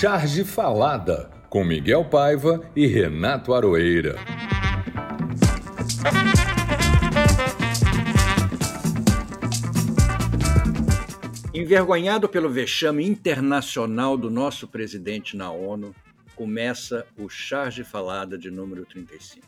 Charge Falada, com Miguel Paiva e Renato Aroeira. Envergonhado pelo vexame internacional do nosso presidente na ONU, começa o Charge Falada de número 35.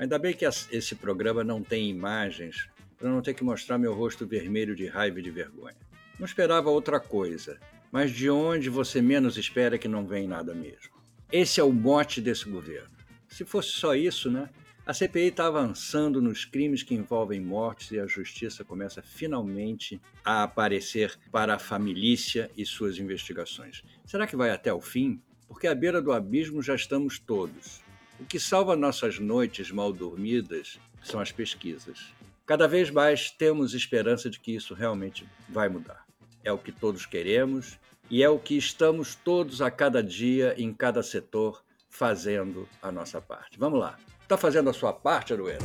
Ainda bem que esse programa não tem imagens para não ter que mostrar meu rosto vermelho de raiva e de vergonha. Não esperava outra coisa, mas de onde você menos espera que não vem nada mesmo. Esse é o mote desse governo. Se fosse só isso, né? A CPI está avançando nos crimes que envolvem mortes e a justiça começa finalmente a aparecer para a família e suas investigações. Será que vai até o fim? Porque à beira do abismo já estamos todos. O que salva nossas noites mal dormidas são as pesquisas. Cada vez mais temos esperança de que isso realmente vai mudar. É o que todos queremos e é o que estamos todos a cada dia, em cada setor, fazendo a nossa parte. Vamos lá. Está fazendo a sua parte, Arueira?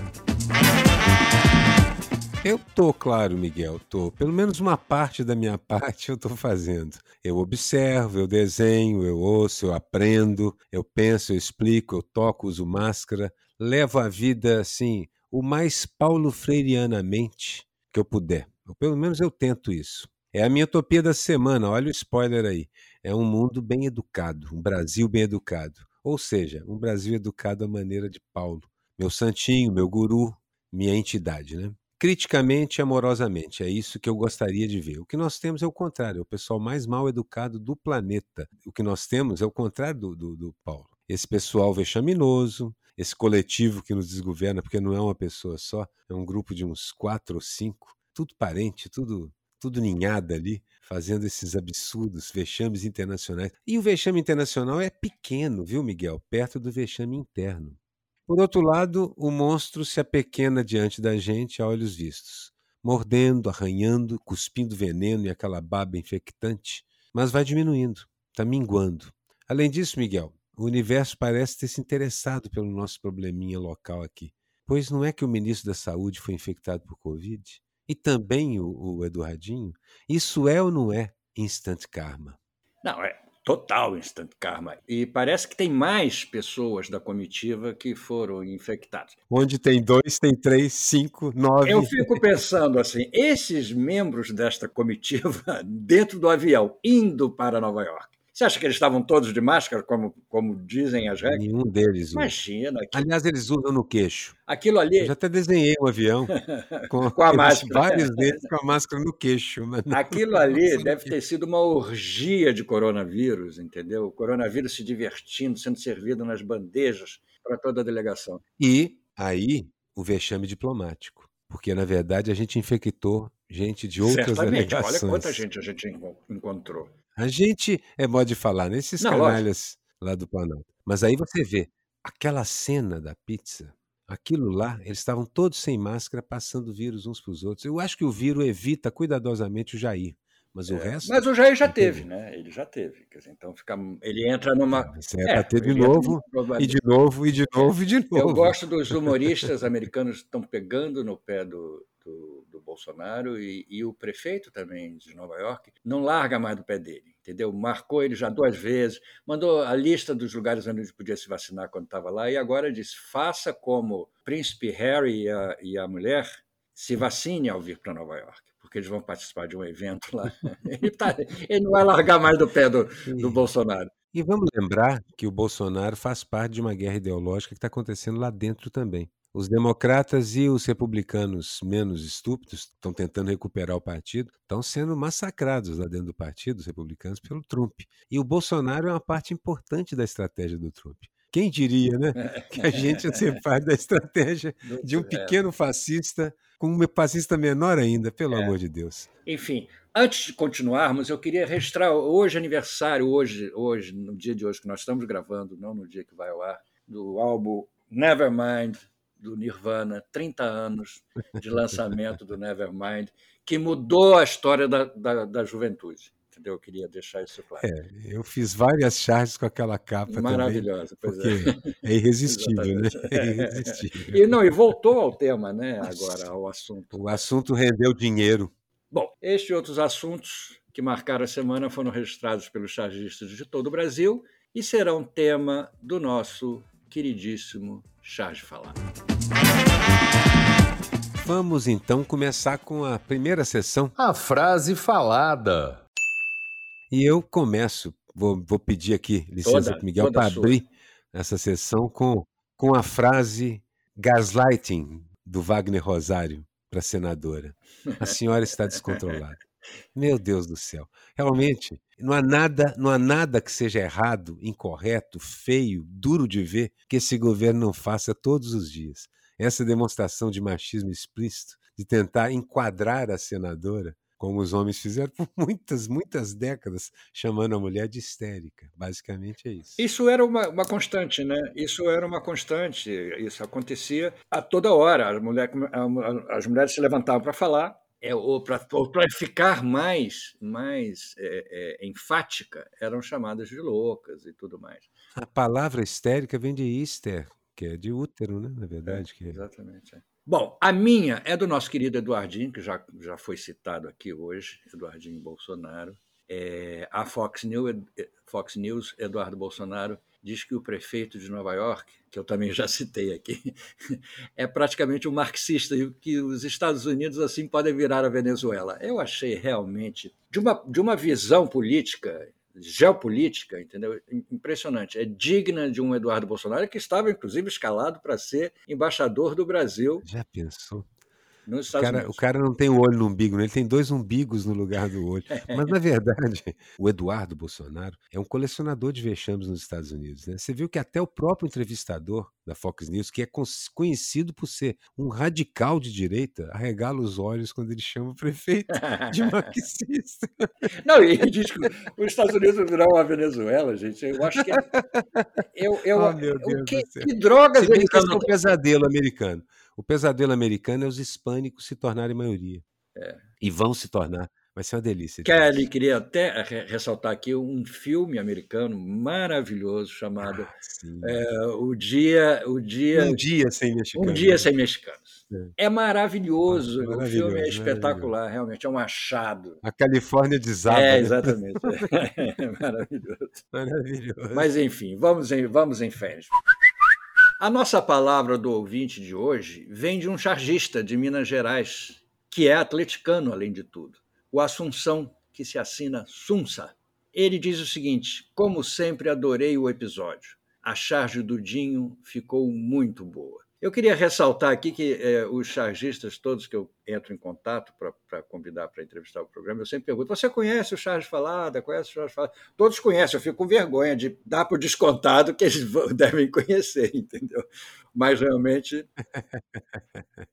Eu tô, claro, Miguel, tô. Pelo menos uma parte da minha parte eu tô fazendo. Eu observo, eu desenho, eu ouço, eu aprendo, eu penso, eu explico, eu toco, uso máscara, levo a vida assim, o mais paulo freireanamente que eu puder. Ou pelo menos eu tento isso. É a minha utopia da semana, olha o spoiler aí. É um mundo bem educado, um Brasil bem educado. Ou seja, um Brasil educado à maneira de Paulo, meu santinho, meu guru, minha entidade, né? Criticamente e amorosamente, é isso que eu gostaria de ver. O que nós temos é o contrário, é o pessoal mais mal educado do planeta. O que nós temos é o contrário do, do, do Paulo. Esse pessoal vexaminoso, esse coletivo que nos desgoverna, porque não é uma pessoa só, é um grupo de uns quatro ou cinco, tudo parente, tudo tudo ninhada ali, fazendo esses absurdos vexames internacionais. E o vexame internacional é pequeno, viu, Miguel? Perto do vexame interno. Por outro lado, o monstro se apequena diante da gente a olhos vistos, mordendo, arranhando, cuspindo veneno e aquela baba infectante, mas vai diminuindo, está minguando. Além disso, Miguel, o universo parece ter se interessado pelo nosso probleminha local aqui. Pois não é que o ministro da Saúde foi infectado por Covid? E também o, o Eduardinho, isso é ou não é instant karma? Não, é total instant karma. E parece que tem mais pessoas da comitiva que foram infectadas. Onde tem dois, tem três, cinco, nove. Eu fico pensando assim: esses membros desta comitiva, dentro do avião, indo para Nova York, você acha que eles estavam todos de máscara, como, como dizem as regras? Nenhum deles. Imagina. Aliás, eles usam no queixo. Aquilo ali. Eu já até desenhei um avião com, com a máscara. Vários deles com a máscara no queixo. Não... Aquilo ali deve ter sido uma orgia de coronavírus, entendeu? O coronavírus se divertindo, sendo servido nas bandejas para toda a delegação. E aí o vexame diplomático. Porque, na verdade, a gente infectou gente de outras Certamente. delegações. Olha quanta gente a gente encontrou. A gente é modo de falar nesses Não, canalhas lá do Planalto. Mas aí você vê aquela cena da pizza, aquilo lá, eles estavam todos sem máscara, passando vírus uns para os outros. Eu acho que o vírus evita cuidadosamente o Jair. Mas o é, resto. Mas o Jair já teve, né? Ele já teve. Dizer, então fica, ele entra numa. Você é, é ter de novo, e de novo, e de novo, e de novo. Eu gosto dos humoristas americanos que estão pegando no pé do, do, do Bolsonaro e, e, o prefeito também de Nova York não larga mais do pé dele, entendeu? Marcou ele já duas vezes, mandou a lista dos lugares onde ele podia se vacinar quando estava lá e agora diz: faça como o príncipe Harry e a, e a mulher se vacine ao vir para Nova York, porque eles vão participar de um evento lá. ele, tá, ele não vai largar mais do pé do, do Bolsonaro. E vamos lembrar que o Bolsonaro faz parte de uma guerra ideológica que está acontecendo lá dentro também. Os democratas e os republicanos menos estúpidos estão tentando recuperar o partido, estão sendo massacrados lá dentro do partido, os republicanos, pelo Trump. E o Bolsonaro é uma parte importante da estratégia do Trump. Quem diria, né? Que a gente ia ser parte da estratégia de um pequeno fascista com um fascista menor ainda, pelo é. amor de Deus. Enfim, antes de continuarmos, eu queria registrar hoje aniversário, hoje, hoje, no dia de hoje que nós estamos gravando, não no dia que vai ao ar, do álbum Nevermind, do Nirvana, 30 anos de lançamento do Nevermind, que mudou a história da, da, da juventude. Entendeu? Eu queria deixar isso claro. É, eu fiz várias charges com aquela capa Maravilhosa, também, porque é. é irresistível, né? É irresistível. E, não, e voltou ao tema, né, agora, ao assunto. O assunto rendeu dinheiro. Bom, estes e outros assuntos que marcaram a semana foram registrados pelos chargistas de todo o Brasil e serão tema do nosso queridíssimo Charge Falar. Vamos então começar com a primeira sessão. A frase falada. E eu começo, vou, vou pedir aqui licença para Miguel para abrir essa sessão com, com a frase gaslighting do Wagner Rosário para a senadora. A senhora está descontrolada. Meu Deus do céu. Realmente, não há nada, não há nada que seja errado, incorreto, feio, duro de ver que esse governo não faça todos os dias essa demonstração de machismo explícito, de tentar enquadrar a senadora, como os homens fizeram por muitas, muitas décadas, chamando a mulher de histérica. Basicamente é isso. Isso era uma, uma constante, né? Isso era uma constante. Isso acontecia a toda hora. As, mulher, as mulheres se levantavam para falar, é, ou para ficar mais, mais é, é, enfática, eram chamadas de loucas e tudo mais. A palavra histérica vem de hister, que é de útero, né? Na é, verdade. É, exatamente. É. Bom, a minha é do nosso querido Eduardinho, que já, já foi citado aqui hoje, Eduardinho Bolsonaro. É, a Fox News, Fox News, Eduardo Bolsonaro, diz que o prefeito de Nova York, que eu também já citei aqui, é praticamente um marxista e que os Estados Unidos assim podem virar a Venezuela. Eu achei realmente de uma, de uma visão política geopolítica, entendeu? Impressionante. É digna de um Eduardo Bolsonaro que estava, inclusive, escalado para ser embaixador do Brasil. Já pensou? Nos Estados o, cara, Unidos. o cara não tem um olho no umbigo, né? ele tem dois umbigos no lugar do olho. Mas, na verdade, o Eduardo Bolsonaro é um colecionador de vexames nos Estados Unidos. Né? Você viu que até o próprio entrevistador da Fox News, que é conhecido por ser um radical de direita, arregala os olhos quando ele chama o prefeito de marxista. Não, e diz que os Estados Unidos virão a Venezuela, gente. Eu acho que. É, eu, eu, oh, meu Deus que, que drogas ele é um pesadelo americano. O pesadelo americano é os hispânicos se tornarem maioria. É. E vão se tornar. Vai ser uma delícia. Kelly queria até ressaltar aqui um filme americano maravilhoso chamado ah, é, o dia o dia um dia sem mexicanos. Um dia sem mexicanos. É, é maravilhoso. Ah, o filme é espetacular, realmente é um achado. A Califórnia desaba. É né? exatamente. é maravilhoso. Maravilhoso. Mas enfim, vamos em vamos em frente. A nossa palavra do ouvinte de hoje vem de um chargista de Minas Gerais, que é atleticano, além de tudo, o Assunção, que se assina Sunsa. Ele diz o seguinte: Como sempre, adorei o episódio. A charge do Dinho ficou muito boa. Eu queria ressaltar aqui que é, os chargistas, todos que eu entro em contato para convidar para entrevistar o programa, eu sempre pergunto: você conhece o Charge Falada? Conhece o Charge Falada? Todos conhecem, eu fico com vergonha de dar por descontado que eles devem conhecer, entendeu? Mas realmente.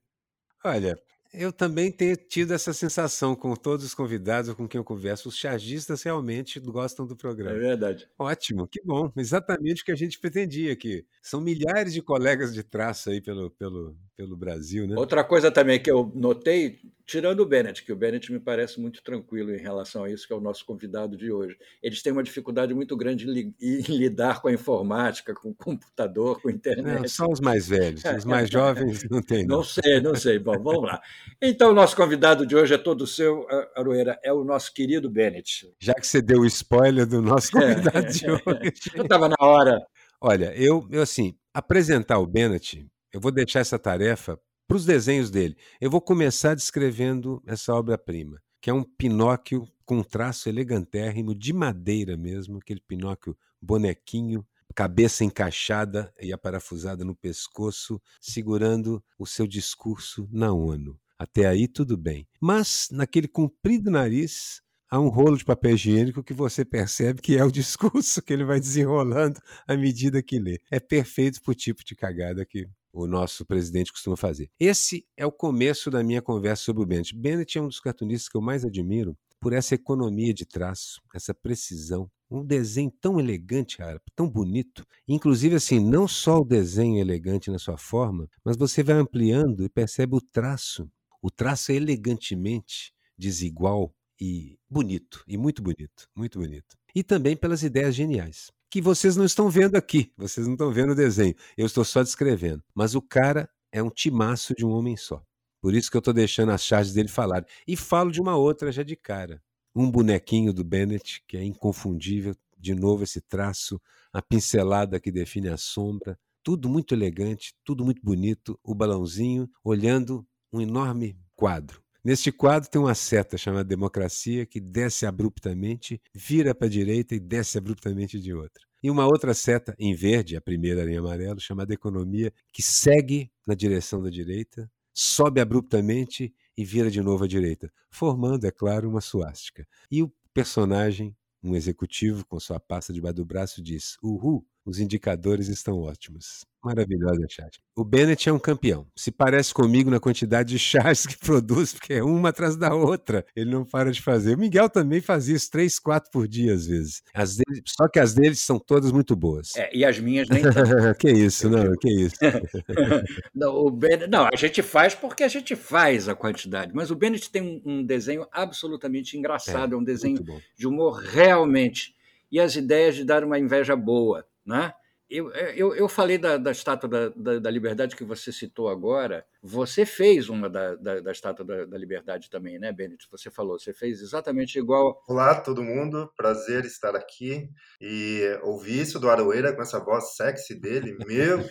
Olha, eu também tenho tido essa sensação com todos os convidados com quem eu converso. Os chargistas realmente gostam do é programa. É verdade. Ótimo, que bom. Exatamente o que a gente pretendia aqui. São milhares de colegas de traço aí pelo, pelo, pelo Brasil, né? Outra coisa também que eu notei, tirando o Bennett, que o Bennett me parece muito tranquilo em relação a isso, que é o nosso convidado de hoje. Eles têm uma dificuldade muito grande em lidar com a informática, com o computador, com a internet. Não, são os mais velhos, os mais jovens não tem. Não, não sei, não sei. Bom, vamos lá. Então, o nosso convidado de hoje é todo seu, Aroeira, é o nosso querido Bennett. Já que você deu o spoiler do nosso convidado é. de hoje. Eu estava na hora. Olha, eu, eu assim, apresentar o Bennett, eu vou deixar essa tarefa para os desenhos dele. Eu vou começar descrevendo essa obra-prima, que é um Pinóquio com traço elegantérrimo, de madeira mesmo, aquele Pinóquio bonequinho, cabeça encaixada e aparafusada no pescoço, segurando o seu discurso na ONU. Até aí tudo bem. Mas naquele comprido nariz há um rolo de papel higiênico que você percebe que é o discurso que ele vai desenrolando à medida que lê. É perfeito para o tipo de cagada que o nosso presidente costuma fazer. Esse é o começo da minha conversa sobre o Bennett. Bennett é um dos cartunistas que eu mais admiro por essa economia de traço, essa precisão, um desenho tão elegante, tão bonito. Inclusive, assim, não só o desenho elegante na sua forma, mas você vai ampliando e percebe o traço. O traço é elegantemente desigual e bonito, e muito bonito, muito bonito. E também pelas ideias geniais que vocês não estão vendo aqui, vocês não estão vendo o desenho, eu estou só descrevendo. Mas o cara é um timaço de um homem só. Por isso que eu estou deixando as charges dele falar. E falo de uma outra já de cara. Um bonequinho do Bennett, que é inconfundível. De novo, esse traço, a pincelada que define a sombra. Tudo muito elegante, tudo muito bonito. O balãozinho olhando um enorme quadro. Neste quadro tem uma seta chamada democracia que desce abruptamente, vira para a direita e desce abruptamente de outra. E uma outra seta em verde, a primeira em amarelo, chamada economia, que segue na direção da direita, sobe abruptamente e vira de novo à direita, formando, é claro, uma suástica. E o personagem, um executivo com sua pasta debaixo do braço, diz: Uhul, os indicadores estão ótimos. Maravilhosa chat. O Bennett é um campeão. Se parece comigo na quantidade de chás que produz, porque é uma atrás da outra. Ele não para de fazer. O Miguel também fazia isso três, quatro por dia, às vezes. As dele, só que as deles são todas muito boas. É, e as minhas nem que isso, não, que isso. não, o Bennett, não, a gente faz porque a gente faz a quantidade. Mas o Bennett tem um, um desenho absolutamente engraçado. É, é um desenho de humor realmente. E as ideias de dar uma inveja boa, né? Eu, eu, eu falei da, da estátua da, da, da, liberdade que você citou agora. Você fez uma da, da, da estátua da, da, liberdade também, né, Bennett? Você falou, você fez exatamente igual. Olá, todo mundo. Prazer estar aqui. E ouvir isso do Aroeira com essa voz sexy dele, meu Deus,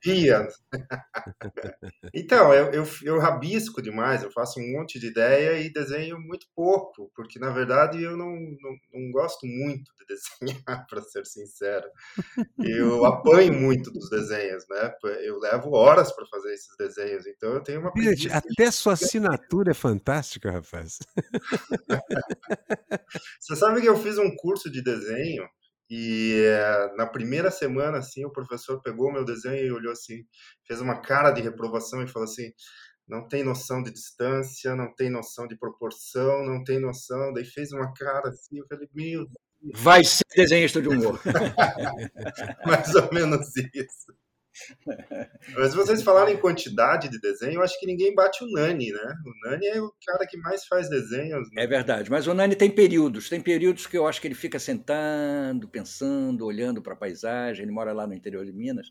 Pia! então, eu, eu, eu rabisco demais, eu faço um monte de ideia e desenho muito pouco, porque na verdade eu não, não, não gosto muito de desenhar, para ser sincero eu apanho muito dos desenhos, né? Eu levo horas para fazer esses desenhos, então eu tenho uma Gente, até sua assinatura é fantástica, rapaz. Você sabe que eu fiz um curso de desenho e é, na primeira semana, assim, o professor pegou meu desenho e olhou assim, fez uma cara de reprovação e falou assim: não tem noção de distância, não tem noção de proporção, não tem noção. Daí fez uma cara assim, eu falei, meu Vai ser desenhista de humor. Mais ou menos isso. Mas vocês falaram em quantidade de desenho, eu acho que ninguém bate o Nani, né? O Nani é o cara que mais faz desenhos. Né? É verdade, mas o Nani tem períodos. Tem períodos que eu acho que ele fica sentando, pensando, olhando para a paisagem. Ele mora lá no interior de Minas.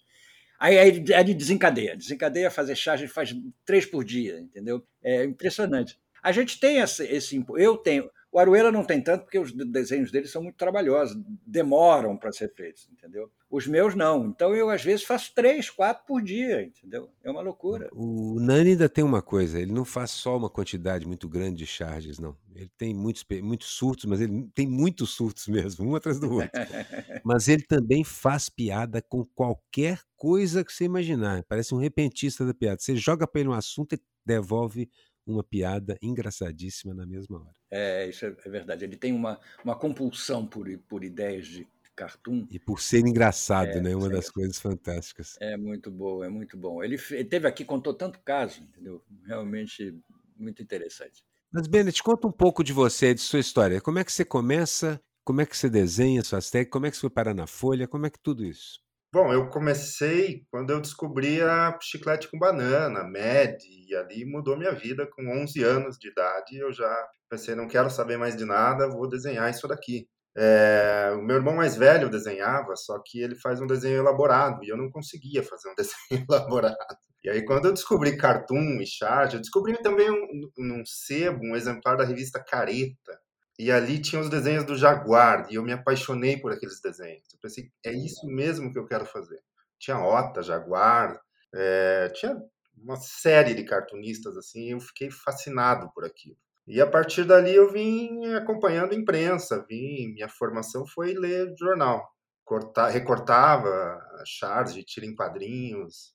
Aí, aí, aí ele desencadeia. Desencadeia fazer charge, ele faz três por dia, entendeu? É impressionante. A gente tem esse, esse eu tenho o Arueira não tem tanto, porque os desenhos dele são muito trabalhosos, demoram para ser feitos, entendeu? Os meus não. Então eu, às vezes, faço três, quatro por dia, entendeu? É uma loucura. O Nani ainda tem uma coisa, ele não faz só uma quantidade muito grande de charges, não. Ele tem muitos, muitos surtos, mas ele tem muitos surtos mesmo, um atrás do outro. mas ele também faz piada com qualquer coisa que você imaginar. Parece um repentista da piada. Você joga para ele um assunto e devolve uma piada engraçadíssima na mesma hora. É, isso é, é verdade. Ele tem uma, uma compulsão por, por ideias de cartoon. E por ser engraçado, é, né? Uma das coisas fantásticas. É muito bom, é muito bom. Ele, ele teve aqui, contou tanto caso, entendeu? Realmente muito interessante. Mas, Bennett, conta um pouco de você, de sua história. Como é que você começa? Como é que você desenha suas técnicas? Como é que você foi parar na folha? Como é que tudo isso? Bom, eu comecei quando eu descobri a chiclete com banana, Med, e ali mudou minha vida. Com 11 anos de idade, eu já pensei, não quero saber mais de nada, vou desenhar isso daqui. É, o meu irmão mais velho desenhava, só que ele faz um desenho elaborado, e eu não conseguia fazer um desenho elaborado. E aí, quando eu descobri Cartoon e Charge, eu descobri também um, um sebo, um exemplar da revista Careta, e ali tinha os desenhos do Jaguar, e eu me apaixonei por aqueles desenhos. Eu pensei, é isso mesmo que eu quero fazer. Tinha Ota, Jaguar, é, tinha uma série de cartunistas assim, e eu fiquei fascinado por aquilo. E a partir dali eu vim acompanhando a imprensa, vim, minha formação foi ler jornal. Cortar, recortava charges de tira em quadrinhos.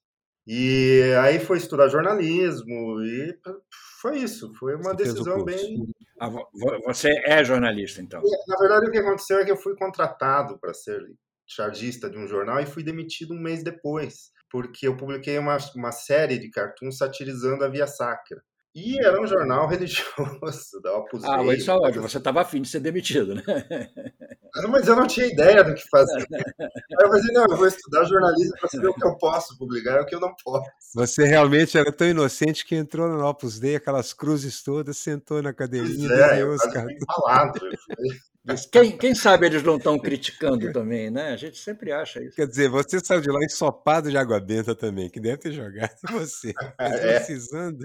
E aí foi estudar jornalismo e foi isso, foi uma Você decisão bem ah, você é jornalista, então? Na verdade, o que aconteceu é que eu fui contratado para ser chargista de um jornal e fui demitido um mês depois, porque eu publiquei uma, uma série de cartoons satirizando a Via Sacra. E era um jornal religioso da Opus Ah, mas isso é ótimo. Você estava afim de ser demitido, né? Ah, mas eu não tinha ideia do que fazer. eu falei, não, eu vou estudar jornalismo para saber o que eu posso publicar e o que eu não posso. Você realmente era tão inocente que entrou no Opus Dei, aquelas cruzes todas, sentou na cadeirinha pois é, e eu os caras. Falado, eu fui Quem, quem sabe eles não estão criticando também, né? A gente sempre acha isso. Quer dizer, você saiu de lá ensopado de água benta também, que deve ter jogado você. Mas É. precisando.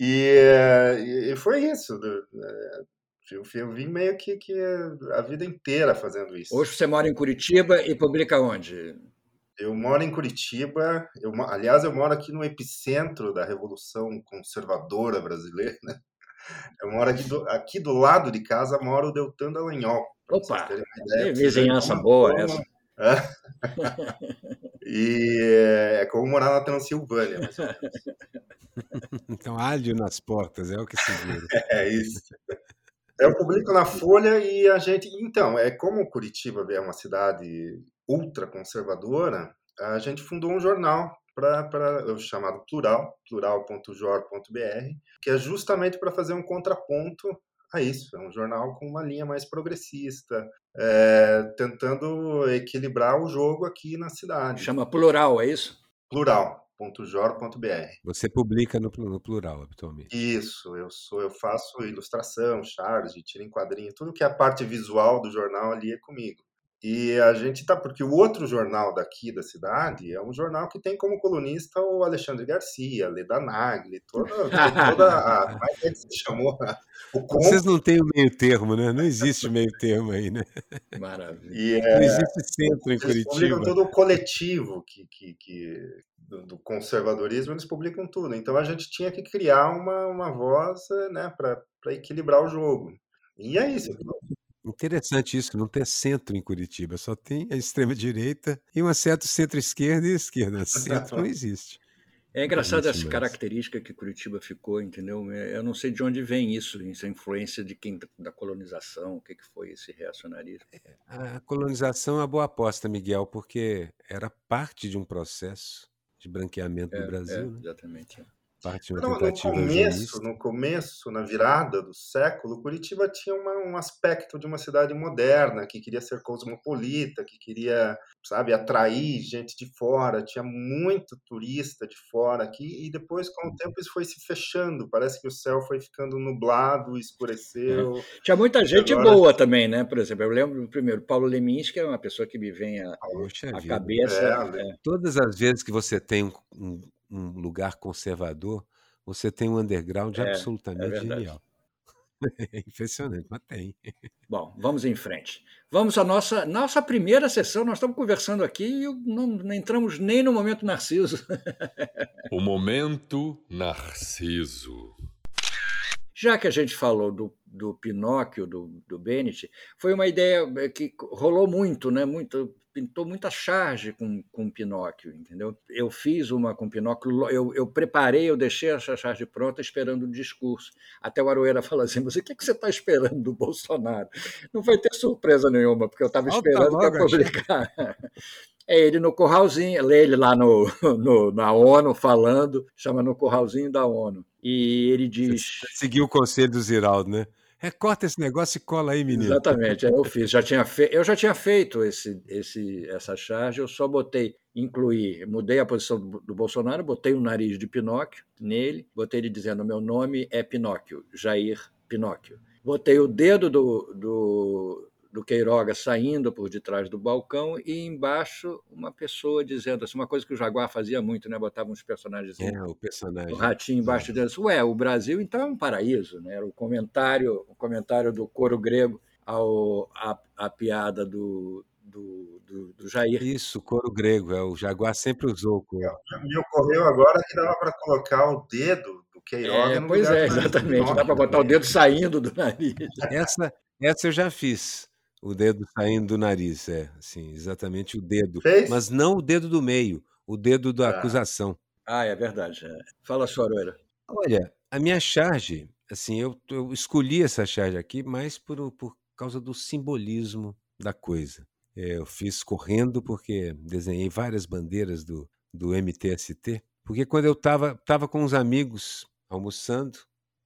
E, e foi isso. do- eh, Eu, eu vim meio que, que a vida inteira fazendo isso. Hoje você mora em Curitiba e publica onde? Eu moro em Curitiba, eu, aliás, eu moro aqui no epicentro da Revolução Conservadora Brasileira. né? Eu moro aqui do, aqui do lado de casa, moro o Deltan Dallagnol. Opa! ideia, vizinhança boa essa. E é como morar na Transilvânia, mais ou menos. Então, alho nas portas, é o que se diz. É isso. Eu publico na Folha e a gente. Então, é como Curitiba é uma cidade ultra conservadora, a gente fundou um jornal para chamado Plural, plural.jor.br, que é justamente para fazer um contraponto a isso. É um jornal com uma linha mais progressista, é, tentando equilibrar o jogo aqui na cidade. Chama plural, é isso? Plural.jor.br. Você publica no, no plural, habitualmente. Isso, eu sou, eu faço ilustração, charge, tiro em quadrinho, tudo que é a parte visual do jornal ali é comigo. E a gente tá, porque o outro jornal daqui da cidade é um jornal que tem como colunista o Alexandre Garcia, Leda Nagli, toda, toda a, como é que se chamou? O com, Vocês não têm o meio termo, né? Não existe meio termo aí, né? Maravilha. e é, Não existe centro em eles publicam Curitiba. todo o coletivo que, que, que do, do conservadorismo, eles publicam tudo. Então a gente tinha que criar uma, uma voz né, para equilibrar o jogo. E é isso. Interessante isso, não ter centro em Curitiba, só tem a extrema-direita e uma certa centro-esquerda e esquerda. Centro não existe. É engraçado essa característica que Curitiba ficou, entendeu? É, Eu não sei de onde vem isso, essa influência de quem da colonização, o que, que foi esse reacionarismo. A colonização é uma boa aposta, Miguel, porque era parte de um processo de branqueamento do É, Brasil, é, né? exatamente. Parte de uma No, no tentativa começo, no começo, na virada do século, Curitiba tinha uma- um aspecto de uma cidade moderna, que queria ser cosmopolita, que queria, sabe, atrair gente de fora, tinha muito turista de fora aqui, e depois, com o tempo, isso foi se fechando, parece que o céu foi ficando nublado, escureceu. Tinha muita gente Agora- boa também, né? Por exemplo, eu lembro primeiro Paulo Lemins, que é uma pessoa que me vem Poxa vida. cabeça. É, é. Todas as vezes que você tem um, um- um lugar conservador, você tem um underground É, absolutamente é genial. É impressionante, mas tem. Bom, vamos em frente. Vamos à nossa, nossa primeira sessão. Nós estamos conversando aqui e não, não entramos nem no momento Narciso. O momento Narciso. Já que a gente falou do, do Pinóquio, do, do Bennett, foi uma ideia eh, que rolou muito, né? Muito, pintou muita charge com, com Pinóquio, entendeu? Eu fiz uma com Pinóquio, eu, eu preparei, eu deixei essa charge pronta esperando o discurso. Até o Aroeira falou assim, mas o que, que você está esperando do Bolsonaro? Não vai ter surpresa nenhuma, porque eu estava esperando para publicar. É ele no curralzinho, lê ele lá no, no- na ONU falando, chama no curralzinho da ONU. E ele diz. Seguiu o conselho do Ziraldo, né? Recorta esse negócio e cola aí, menino. Exatamente, aí eu fiz. Já tinha fe... Eu já tinha feito esse, esse, essa charge, eu só botei, incluí, mudei a posição do, Bolsonaro, botei o nariz de Pinóquio nele, botei ele dizendo: meu nome é Pinóquio, Jair Pinóquio. Botei o dedo do, do, do Queiroga saindo por detrás do balcão e embaixo uma pessoa dizendo assim, uma coisa que o Jaguar fazia muito, né? Botava uns personagens É, o personagem. o ratinho embaixo dizendo assim, ué, o Brasil então é um paraíso, né? Era o comentário, o comentário do coro grego ao a, a piada do, do, do, do Jair. Isso, coro grego. É, o Jaguar sempre usou o coro. Me ocorreu agora que dava para colocar o dedo do Queiroga É, no pois lugar é, exatamente. Dá para botar o dedo saindo do nariz. Essa, essa eu já fiz. O dedo saindo do nariz, é, assim, exatamente o dedo. Fez? Mas não o dedo do meio, o dedo da Ah. acusação. Ah, é verdade. é. Fala, Soroeira. Olha, a minha charge, assim, eu, eu escolhi essa charge aqui mais por, por causa do simbolismo da coisa. É, eu fiz correndo porque desenhei várias bandeiras do, do MTST, porque quando eu estava tava com uns amigos almoçando,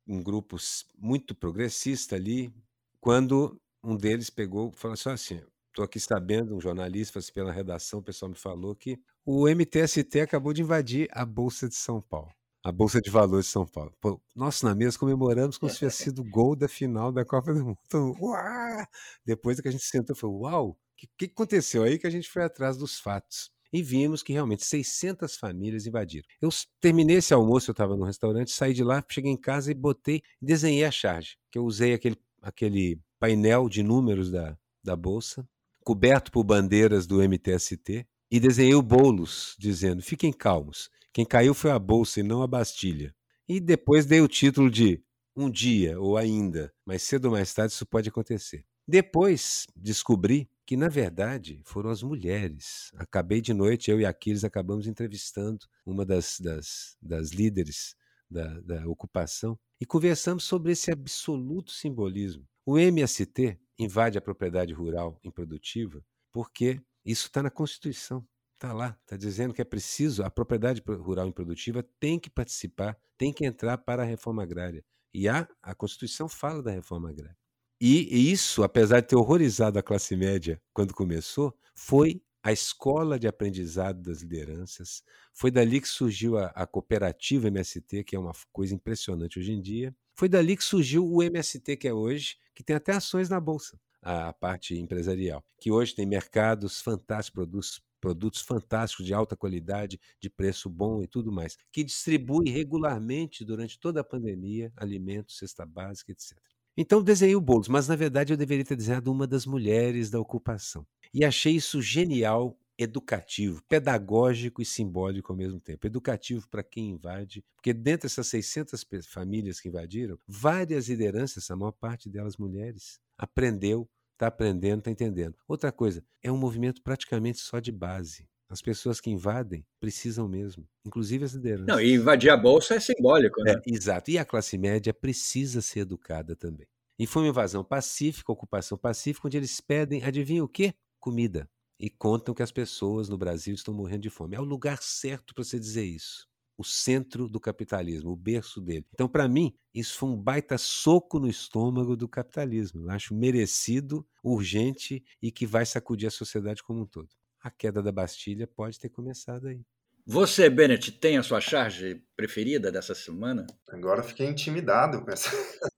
um grupo muito progressista ali, quando um deles pegou e falou assim, assim estou aqui sabendo, um jornalista, assim, pela redação, o pessoal me falou que o MTST acabou de invadir a Bolsa de São Paulo. a Bolsa de Valores de São Paulo. Pô, nós na mesa comemoramos como se tivesse sido o gol da final da Copa do Mundo. Então, uau! Depois que a gente sentou, falou, uau, o que, que aconteceu aí que a gente foi atrás dos fatos? E vimos que realmente 600 famílias invadiram. Eu terminei esse almoço, eu estava no restaurante, saí de lá, cheguei em casa e botei, desenhei a charge, que eu usei aquele, aquele painel de números da, da Bolsa, coberto por bandeiras do MTST, e desenhei o bolos, dizendo: fiquem calmos, quem caiu foi a bolsa e não a Bastilha. E depois dei o título de Um dia ou ainda, mas cedo ou mais tarde isso pode acontecer. Depois descobri que, na verdade, foram as mulheres. Acabei de noite, eu e Aquiles acabamos entrevistando uma das, das, das líderes da, da ocupação e conversamos sobre esse absoluto simbolismo. O MST invade a propriedade rural improdutiva porque isso está na Constituição. Está lá, está dizendo que é preciso, a propriedade rural improdutiva tem que participar, tem que entrar para a reforma agrária. E a, a Constituição fala da reforma agrária. E, isso, apesar de ter horrorizado a classe média quando começou, foi a escola de aprendizado das lideranças. Foi dali que surgiu a, a, cooperativa MST, que é uma coisa impressionante hoje em dia. Foi dali que surgiu o MST, que é hoje, que tem até ações na Bolsa a parte empresarial, que hoje tem mercados fantásticos, produtos, produtos fantásticos de alta qualidade, de preço bom e tudo mais, que distribui regularmente durante toda a pandemia alimentos, cesta básica, etc. Então desenhei o Boulos, mas na verdade eu deveria ter desenhado uma das mulheres da ocupação. E achei isso genial, educativo, pedagógico e simbólico ao mesmo tempo. Educativo para quem invade, porque dentro dessas 600 famílias que invadiram, várias lideranças, a maior parte delas mulheres, aprendeu está aprendendo, está entendendo. Outra coisa, é um movimento praticamente só de base. As pessoas que invadem precisam mesmo, inclusive as lideranças. Não, e invadir a bolsa é simbólico, né? É, exato. E a classe média precisa ser educada também. E foi uma invasão pacífica, ocupação pacífica, onde eles pedem, adivinha o quê? Comida. E contam que as pessoas no Brasil estão morrendo de fome. É o lugar certo para você dizer isso o centro do capitalismo, o berço dele. Então, para mim, isso foi um baita soco no estômago do capitalismo. Eu acho merecido, urgente e que vai sacudir a sociedade como um todo. A queda da Bastilha pode ter começado aí. Você, Bennett, tem a sua charge preferida dessa semana? Agora fiquei intimidado com essa.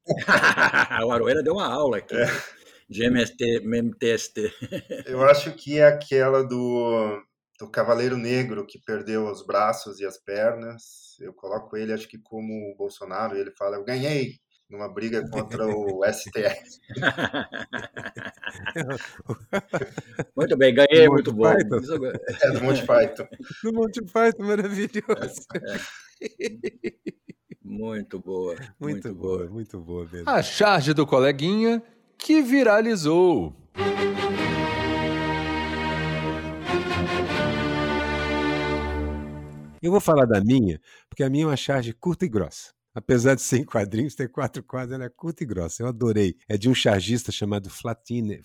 o Aroeira deu uma aula aqui. É. De MST, MTST. Eu acho que é aquela do do Cavaleiro Negro que perdeu os braços e as pernas. Eu coloco ele, acho que como o Bolsonaro, ele fala: Eu ganhei numa briga contra o STF. muito bem, ganhei, muito bom. É do Monty Python. Do Monty Python, maravilhoso. É. Muito boa. Muito, muito boa, boa, muito boa. Mesmo. A charge do coleguinha que viralizou. Eu vou falar da minha, porque a minha é uma charge curta e grossa. Apesar de ser em quadrinhos, ter quatro quadros, ela é curta e grossa. Eu adorei. É de um chargista chamado Flatliner.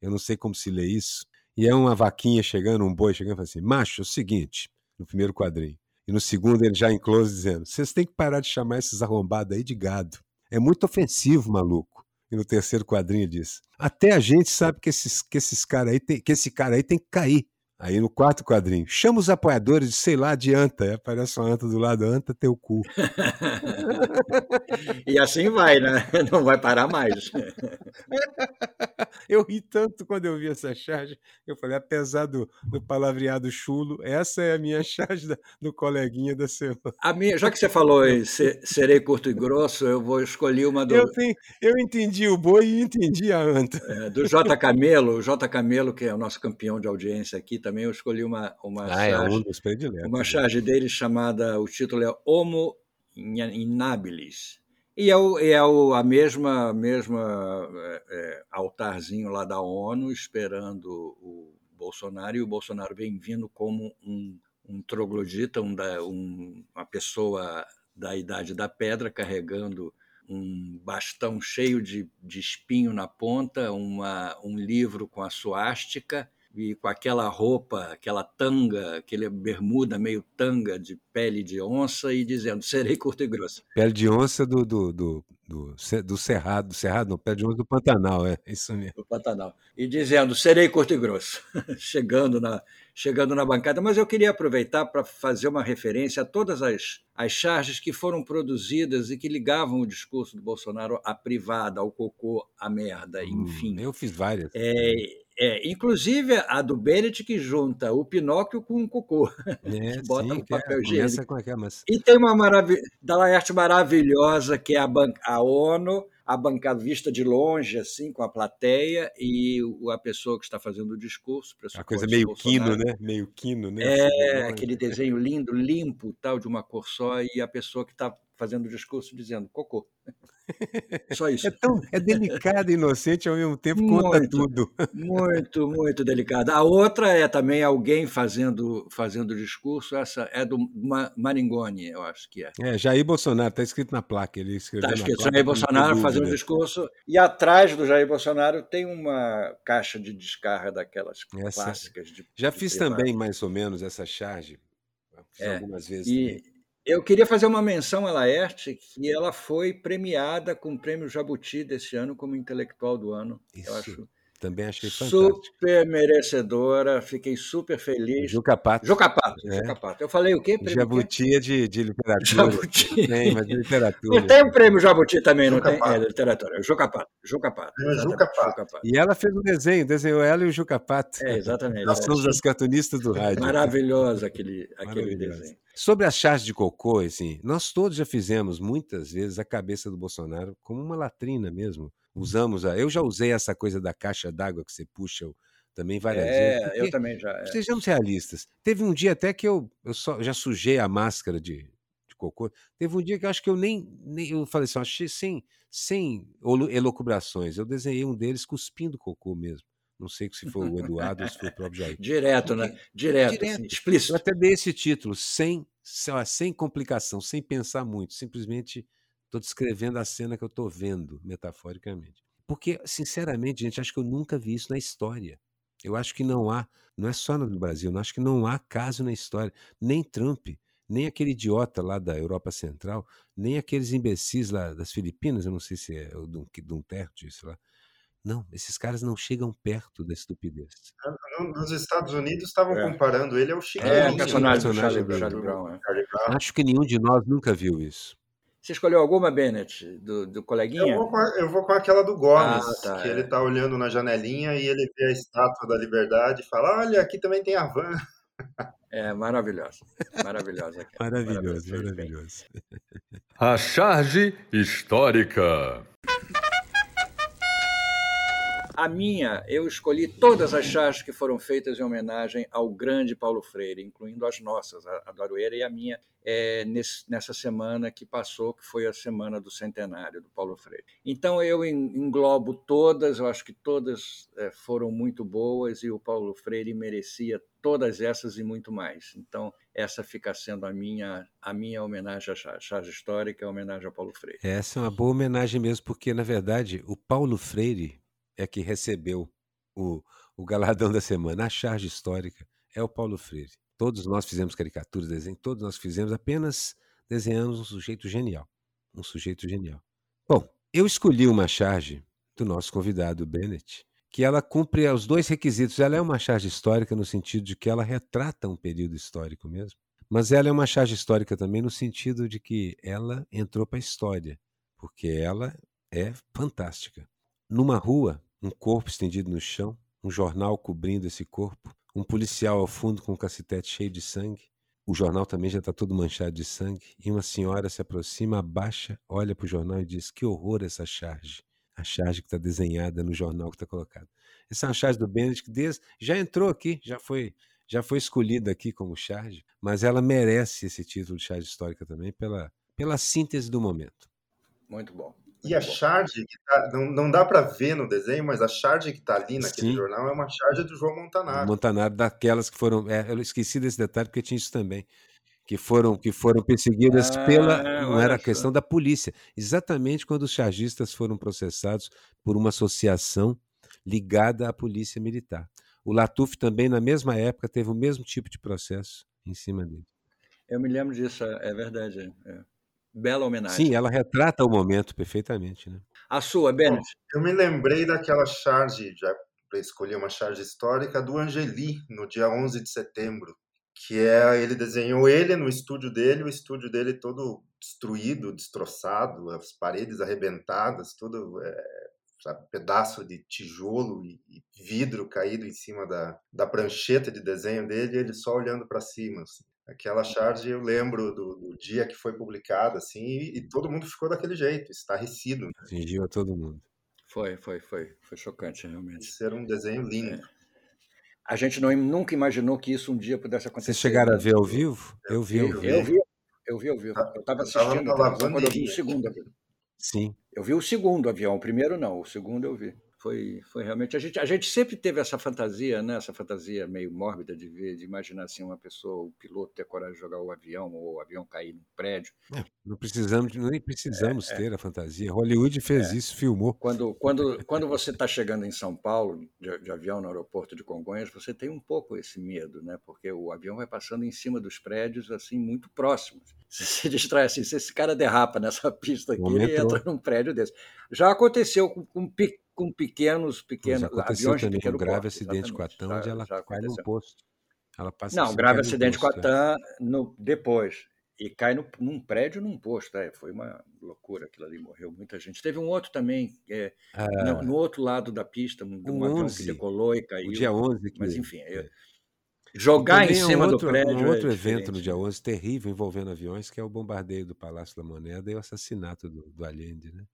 Eu não sei como se lê isso. E é uma vaquinha chegando, um boi chegando e assim: Macho, é o seguinte, no primeiro quadrinho. E no segundo, ele já em close dizendo: Vocês têm que parar de chamar esses arrombados aí de gado. É muito ofensivo, maluco. E no terceiro quadrinho diz: Até a gente sabe que, esses, que, esses cara aí tem, que esse cara aí tem que cair. Aí no quarto quadrinho, chama os apoiadores de, sei lá, de anta. Aparece uma anta do lado, anta teu cu. e assim vai, né? Não vai parar mais. eu ri tanto quando eu vi essa charge. Eu falei, apesar do, do palavreado chulo, essa é a minha charge da, do coleguinha da semana. A minha, já que você falou em ser, serei curto e grosso, eu vou escolher uma do. Eu, tenho, eu entendi o boi e entendi a anta. É, do J. Camelo, o J. Camelo, que é o nosso campeão de audiência aqui também eu escolhi uma, uma, ah, charge, é um uma né? charge dele chamada, o título é Homo Inabilis. E é, o, é o, a mesma, mesma é, é, altarzinho lá da ONU esperando o Bolsonaro, e o Bolsonaro vem vindo como um, um troglodita, um, um, uma pessoa da idade da pedra carregando um bastão cheio de, de espinho na ponta, uma, um livro com a suástica e com aquela roupa, aquela tanga, aquele bermuda meio tanga de pele de onça e dizendo, serei curto e grosso. Pele de onça do, do, do, do, do Cerrado, do Cerrado não, pele de onça do Pantanal, é isso mesmo. Do Pantanal. E dizendo, serei curto e grosso, chegando na, chegando na bancada. Mas eu queria aproveitar para fazer uma referência a todas as, as charges que foram produzidas e que ligavam o discurso do Bolsonaro à privada, ao cocô, à merda, hum, enfim. Eu fiz várias. É, é, inclusive a do Bennett que junta o Pinóquio com o cocô. É, bota sim, um papel higiênico. Com aquela, mas... E tem uma maravilha da Laerte maravilhosa, que é a, ban... a ONU, a bancada vista de longe, assim, com a plateia, e a pessoa que está fazendo o discurso. A coisa meio quino, né? Meio quino, né? É, assim, aquele desenho lindo, limpo, tal, de uma cor só, e a pessoa que está fazendo o discurso dizendo cocô. Só isso. É, tão, é delicado e inocente ao mesmo tempo, conta muito, tudo. Muito, muito delicado. A outra é também alguém fazendo fazendo discurso, essa é do Maringoni, eu acho que é. É, Jair Bolsonaro, está escrito na placa. Ele escreveu Está escrito Jair Bolsonaro fazendo discurso, e atrás do Jair Bolsonaro tem uma caixa de descarga daquelas essa, clássicas. De, já de fiz privado. também, mais ou menos, essa charge. É, algumas vezes. E, eu queria fazer uma menção à Laerte, que ela foi premiada com o prêmio Jabuti desse ano como intelectual do ano. Isso. Eu acho também achei fantástico. Super merecedora, fiquei super feliz. Juca Pato. Juca Pato, é. Juca Pato. Eu falei o quê? Prêmio Jabuti é de, de literatura. Jabuti. Tem, mas de literatura. E tem o um prêmio Jabuti também, Juca não tem? Pato. É, de literatura. Juca Pato. Juca Pato. É, Juca Pato. E ela fez um desenho, desenhou ela e o Juca Pato. É, exatamente. Nós somos as cartunistas do rádio. Maravilhoso aquele, aquele desenho. Sobre as chás de cocô, assim, nós todos já fizemos muitas vezes a cabeça do Bolsonaro como uma latrina mesmo usamos a. Eu já usei essa coisa da caixa d'água que você puxa também várias é, vezes. eu também já. É. Sejamos realistas. Teve um dia até que eu, eu só, já sujei a máscara de, de cocô. Teve um dia que eu acho que eu nem. nem eu falei assim, achei sem, sem elocubrações. Eu desenhei um deles cuspindo cocô mesmo. Não sei se foi o Eduardo ou se foi o próprio Jair. Direto, né? Direto, Direto. Assim, explícito. Eu até dei esse título, sem, sem complicação, sem pensar muito, simplesmente Estou descrevendo a cena que eu estou vendo, metaforicamente. Porque, sinceramente, gente, acho que eu nunca vi isso na história. Eu acho que não há, não é só no Brasil, eu acho que não há caso na história. Nem Trump, nem aquele idiota lá da Europa Central, nem aqueles imbecis lá das Filipinas, eu não sei se é o Duterte, sei lá. Não, esses caras não chegam perto da estupidez. Nos Estados Unidos estavam é. comparando ele ao Chiquinho. É, o personagem, do Charlie, Charlie Brown. É. Acho que nenhum de nós nunca viu isso. Você escolheu alguma, Bennett, do, do coleguinha? Eu vou, com a, eu vou com aquela do Gomes, ah, tá, que é. ele está olhando na janelinha e ele vê a estátua da liberdade e fala: Olha, aqui também tem a van. É maravilhosa, maravilhosa. maravilhoso, maravilhoso. A charge histórica. A minha, eu escolhi todas as charges que foram feitas em homenagem ao grande Paulo Freire, incluindo as nossas, a, do Aroeira e a minha, é, nesse, nessa semana que passou, que foi a semana do centenário do Paulo Freire. Então eu englobo todas, eu acho que todas é, foram muito boas e o Paulo Freire merecia todas essas e muito mais. Então essa fica sendo a minha a minha homenagem à charge histórica, a homenagem ao Paulo Freire. Essa é uma boa homenagem mesmo, porque na verdade o Paulo Freire é que recebeu o, o galardão da semana. A charge histórica é o Paulo Freire. Todos nós fizemos caricaturas, desenhos, todos nós fizemos, apenas desenhamos um sujeito genial. Um sujeito genial. Bom, eu escolhi uma charge do nosso convidado Bennett, que ela cumpre os dois requisitos. Ela é uma charge histórica no sentido de que ela retrata um período histórico mesmo, mas ela é uma charge histórica também no sentido de que ela entrou para a história, porque ela é fantástica. Numa rua, um corpo estendido no chão, um jornal cobrindo esse corpo, um policial ao fundo com um cacetete cheio de sangue. O jornal também já está todo manchado de sangue. E uma senhora se aproxima, abaixa, olha para o jornal e diz: Que horror essa charge. A charge que está desenhada no jornal que está colocado. Essa é uma charge do Bennett que desde, já entrou aqui, já foi já foi escolhida aqui como charge, mas ela merece esse título de charge histórica também pela, pela síntese do momento. Muito bom. E a charge que tá, não, não dá para ver no desenho, mas a charge que está ali naquele Sim. jornal é uma charge do João Montanaro. Montanaro, daquelas que foram. É, eu esqueci desse detalhe porque tinha isso também. Que foram, que foram perseguidas ah, pela. Não era a questão da polícia. Exatamente quando os chargistas foram processados por uma associação ligada à polícia militar. o Latuf também, na mesma época, teve o mesmo tipo de processo em cima dele. Eu me lembro disso, é, é verdade. É. Bela homenagem. Sim, ela retrata o momento perfeitamente. Né? A sua, Bennett? Eu me lembrei daquela charge, já para escolher uma charge histórica, do Angeli, no dia 11 de setembro, que é ele desenhou ele no estúdio dele, o estúdio dele todo destruído, destroçado, as paredes arrebentadas, todo é, sabe, pedaço de tijolo e, e, vidro caído em cima da, da prancheta de desenho dele, e ele só olhando para cima. Assim. Aquela charge eu lembro do, do, dia que foi publicada, assim, e, e, todo mundo ficou daquele jeito, estarrecido. Né? Atingiu a todo mundo. Foi, foi, foi, foi chocante realmente. Era um desenho lindo. É. A gente não, nunca imaginou que isso um dia pudesse acontecer. Vocês chegaram a ver ao vivo? Eu, vi ao vivo. Eu vi, eu vi ao vivo. Eu estava assistindo eu tava quando eu vi o segundo. Sim. Eu vi o segundo avião, o primeiro não, o segundo eu vi foi, foi realmente. A gente, a gente sempre teve essa fantasia, né? essa fantasia meio mórbida de ver, de imaginar assim, uma pessoa, o piloto ter coragem de jogar o avião, ou o avião cair num prédio. É, não precisamos, nem precisamos é, é. ter é. a fantasia. Hollywood fez é. isso, filmou. Quando, quando, quando você está chegando em São Paulo, de, de, avião no aeroporto de Congonhas, você tem um pouco esse medo, né? porque o avião vai passando em cima dos prédios assim muito próximos. Você se distrai assim, se esse cara derrapa nessa pista aqui, ele entra num prédio desse. Já aconteceu com, com com pequenos, pequenos aviões também de pequeno um grave porte, acidente com a TAM, onde ela cai no posto. Ela passa Não, grave acidente posto, com a TAM no, depois. E cai no, num prédio num posto. É, foi uma loucura aquilo ali, morreu muita gente. Teve um outro também, é, ah, no, no, outro lado da pista, um, um avião 11, que decolou e caiu. O dia 11. Que, mas enfim, é. jogar em cima um outro, do prédio. Um é outro é evento no dia 11 terrível envolvendo aviões, que é o bombardeio do Palácio da Moneda e o assassinato do, do Allende, né?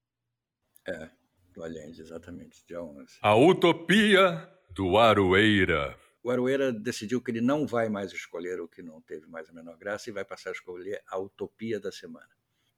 É, do Allende, exatamente, dia 11. A utopia do Aroeira. O Aroeira decidiu que ele não vai mais escolher o que não teve mais a menor graça e vai passar a escolher a utopia da semana.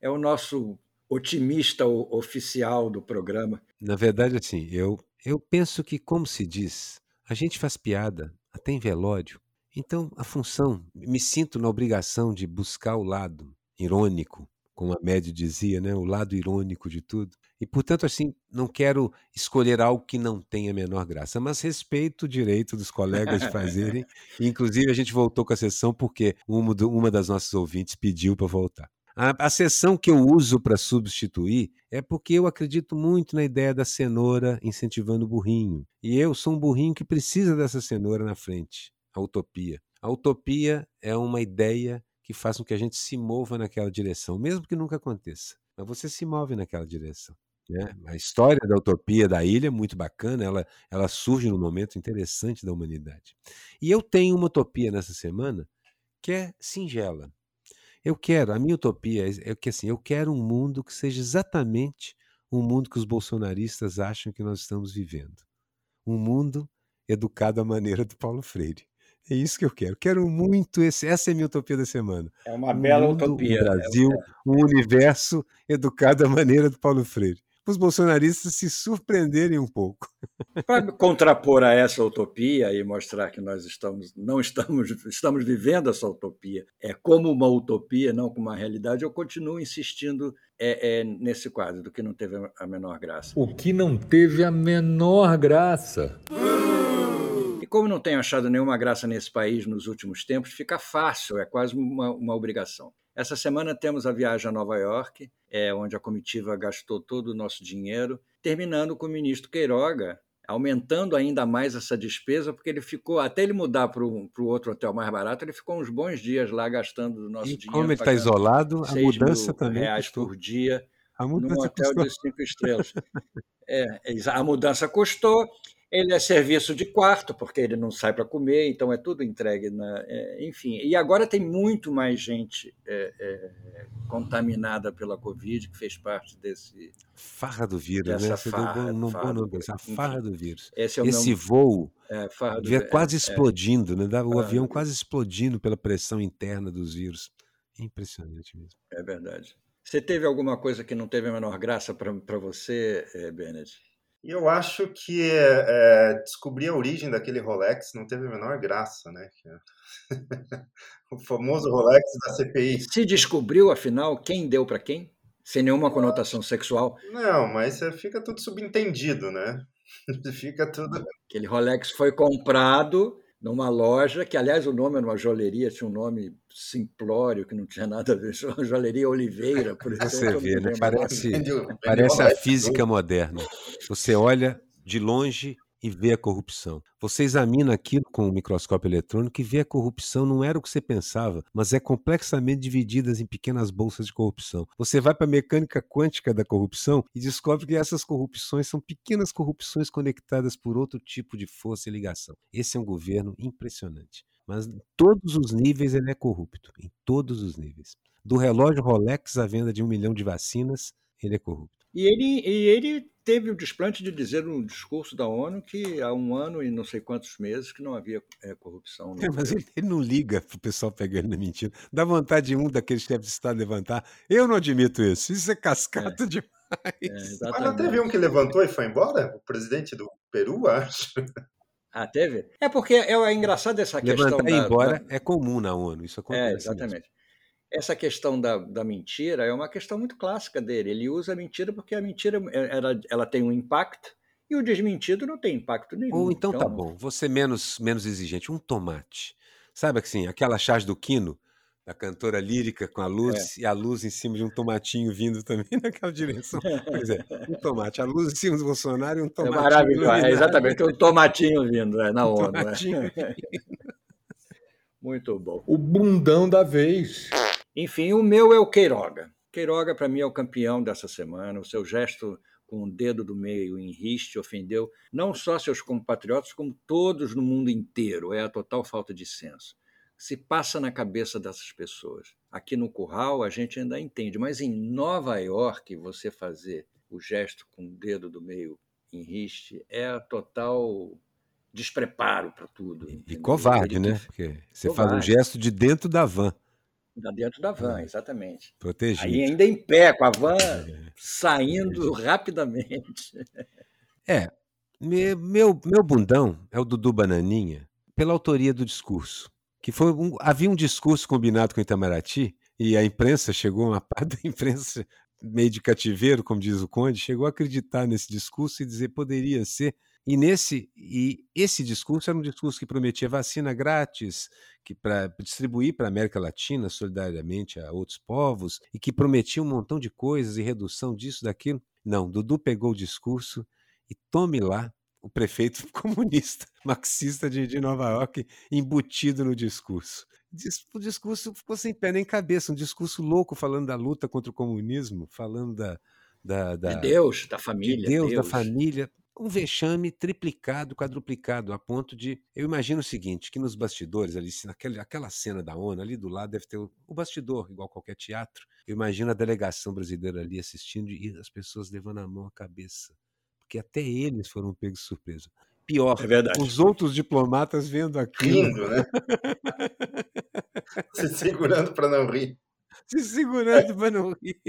É o nosso otimista oficial do programa. Na verdade, assim, eu, eu penso que, como se diz, a gente faz piada até em velório. Então, a função, me sinto na obrigação de buscar o lado irônico, como a média dizia, né, o lado irônico de tudo. E, portanto, assim, não quero escolher algo que não tenha a menor graça, mas respeito o direito dos colegas de fazerem. inclusive, a gente voltou com a sessão porque uma, do, uma das nossas ouvintes pediu para voltar. A, a sessão que eu uso para substituir é porque eu acredito muito na ideia da cenoura incentivando o burrinho. E eu sou um burrinho que precisa dessa cenoura na frente, a utopia. A utopia é uma ideia que faz com que a gente se mova naquela direção, mesmo que nunca aconteça. Mas você se move naquela direção. Né? A história da utopia da ilha é muito bacana, ela, ela surge num momento interessante da humanidade. E eu tenho uma utopia nessa semana que é singela. Eu quero, a minha utopia é, é que assim, eu quero um mundo que seja exatamente o um mundo que os bolsonaristas acham que nós estamos vivendo. Um mundo educado à maneira do Paulo Freire. É isso que eu quero. Quero muito esse. Essa é a minha utopia da semana. É uma bela mundo, utopia. Um Brasil, é, um universo educado à maneira do Paulo Freire os bolsonaristas se surpreenderem um pouco. Para contrapor a essa utopia e mostrar que nós estamos, não estamos, estamos vivendo essa utopia é como uma utopia, não como uma realidade, eu continuo insistindo é, é, nesse quadro do que não teve a menor graça. O que não teve a menor graça. E como não tenho achado nenhuma graça nesse país nos últimos tempos, fica fácil, é quase uma, uma obrigação. Essa semana temos a viagem a Nova York, é, onde a comitiva gastou todo o nosso dinheiro, terminando com o ministro Queiroga aumentando ainda mais essa despesa, porque ele ficou, até ele mudar para o outro hotel mais barato, ele ficou uns bons dias lá gastando o nosso e dinheiro. Como ele está isolado, a mudança também. reais custou. por dia, a mudança num hotel custou. de cinco estrelas. é, a mudança custou, ele é serviço de quarto, porque ele não sai para comer, então é tudo entregue. Na, é, enfim, e agora tem muito mais gente é, é, contaminada pela Covid que fez parte desse. Farra do vírus, né? Você farra, deu farra, bom nome, a farra do vírus. Esse, é Esse voo é, quase é, explodindo, né? o avião quase explodindo pela pressão interna dos vírus. Impressionante mesmo. É verdade. Você teve alguma coisa que não teve a menor graça para você, Bennett? E eu acho que é, descobrir a origem daquele Rolex não teve a menor graça, né? o famoso Rolex da CPI. Se descobriu, afinal, quem deu para quem? Sem nenhuma conotação sexual. Não, mas fica tudo subentendido, né? fica tudo. Aquele Rolex foi comprado numa loja, que aliás o nome era uma joalheria, tinha um nome simplório, que não tinha nada a ver, uma joalheria Oliveira, por exemplo. Você vê, né? Parece, parece a física moderna. Você olha de longe e vê a corrupção. Você examina aquilo com o microscópio eletrônico e vê a corrupção não era o que você pensava, mas é complexamente divididas em pequenas bolsas de corrupção. Você vai para a mecânica quântica da corrupção e descobre que essas corrupções são pequenas corrupções conectadas por outro tipo de força e ligação. Esse é um governo impressionante. Mas em todos os níveis ele é corrupto, em todos os níveis. Do relógio Rolex à venda de um milhão de vacinas, ele é corrupto. E ele, e ele teve o desplante de dizer no discurso da ONU que há um ano e não sei quantos meses que não havia é, corrupção. É, mas ele, ele, não liga para o pessoal pegar ele na mentira. Dá vontade de um daqueles chefes de Estado levantar. Eu não admito isso. Isso é cascata é. demais. É, mas não teve um que levantou e foi embora? O presidente do Peru, acho. Ah, teve? É porque é, é engraçado essa Levantar questão. Levantar e embora da... é comum na ONU. Isso acontece. É, exatamente. Mesmo essa questão da, da mentira é uma questão muito clássica dele. Ele usa a mentira porque a mentira ela, ela tem um impacto e o desmentido não tem impacto nenhum. Ou então, tá então tá bom, você menos, menos exigente, um tomate. Sabe assim, aquela charge do Quino, da cantora lírica com a luz é. e a luz em cima de um tomatinho vindo também naquela direção. Pois é, um tomate, a luz em cima do Bolsonaro e um tomate. É maravilhoso, é exatamente, um tomatinho vindo é, na um ONU. É. Tomatinho é. Muito bom. O bundão da vez. Enfim, o meu é o Queiroga. Queiroga, para mim, é o campeão dessa semana. O seu gesto com o dedo do meio em riste ofendeu não só seus compatriotas, como todos no mundo inteiro. É a total falta de senso. Se passa na cabeça dessas pessoas. Aqui no Curral a gente ainda entende, mas em Nova York você fazer o gesto com o dedo do meio em riste é a total despreparo para tudo. E covarde, né? Porque você covarde. faz um gesto de dentro da van. Da dentro da van, exatamente. Protegido. Aí ainda em pé, com a van saindo rapidamente. É, meu, meu bundão é o Dudu Bananinha, pela autoria do discurso. Que foi um, havia um discurso combinado com o Itamaraty, e a imprensa chegou, uma parte da imprensa meio de cativeiro, como diz o Conde, chegou a acreditar nesse discurso e dizer poderia ser e nesse e esse discurso era um discurso que prometia vacina grátis, que para distribuir para a América Latina solidariamente a outros povos e que prometia um montão de coisas e redução disso daquilo. Não, Dudu pegou o discurso e tome lá o prefeito comunista, marxista de, de Nova York, embutido no discurso. O discurso ficou sem pé nem cabeça, um discurso louco falando da luta contra o comunismo, falando da, da, da de Deus, da família. De Deus, Deus, da família um vexame triplicado, quadruplicado, a ponto de. Eu imagino o seguinte: que nos bastidores, ali, naquela aquela cena da ONU, ali do lado deve ter o, o, bastidor, igual qualquer teatro. Eu imagino a delegação brasileira ali assistindo e as pessoas levando a mão à cabeça. Porque até eles foram pegos de surpresa. Pior, é os outros diplomatas vendo aquilo. Rindo, né? Se segurando para não rir. Se segurando para não rir.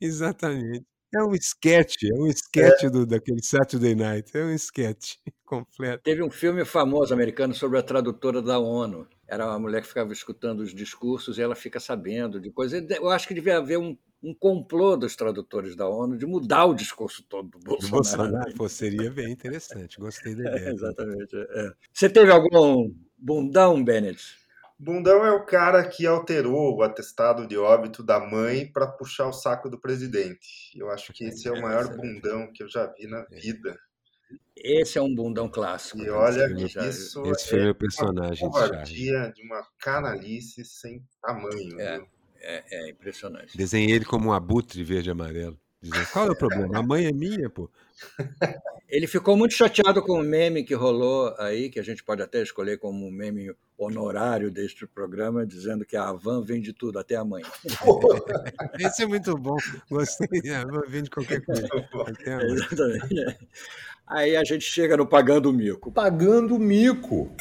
Exatamente. É um sketch, é um sketch é. do, daquele Saturday Night, é um sketch completo. Teve um filme famoso americano sobre a tradutora da ONU. Era uma mulher que ficava escutando os discursos e ela fica sabendo de coisas. Eu acho que devia haver um, um complô dos tradutores da ONU de mudar o discurso todo do Bolsonaro. Bolsonaro pô, seria bem interessante, gostei da ideia. É, exatamente. É. Você teve algum bundão, Bennett? Bundão é o cara que alterou o atestado de óbito da mãe para puxar o saco do presidente. Eu acho que esse é o maior bundão que eu já vi na vida. Esse é um bundão clássico. E olha que isso esse foi é o personagem uma covardia de uma canalice sem tamanho. É, é, é, impressionante. Desenhei ele como um abutre verde e amarelo. Dizendo, qual é o problema? A mãe é minha, pô. Ele ficou muito chateado com o meme que rolou aí, que a gente pode até escolher como um meme honorário deste programa, dizendo que a Avan vende tudo, até a mãe. Esse é muito bom. Gostei. A Avan vende qualquer coisa. Até a mãe. Exatamente. Aí a gente chega no Pagando Mico. Pagando Mico.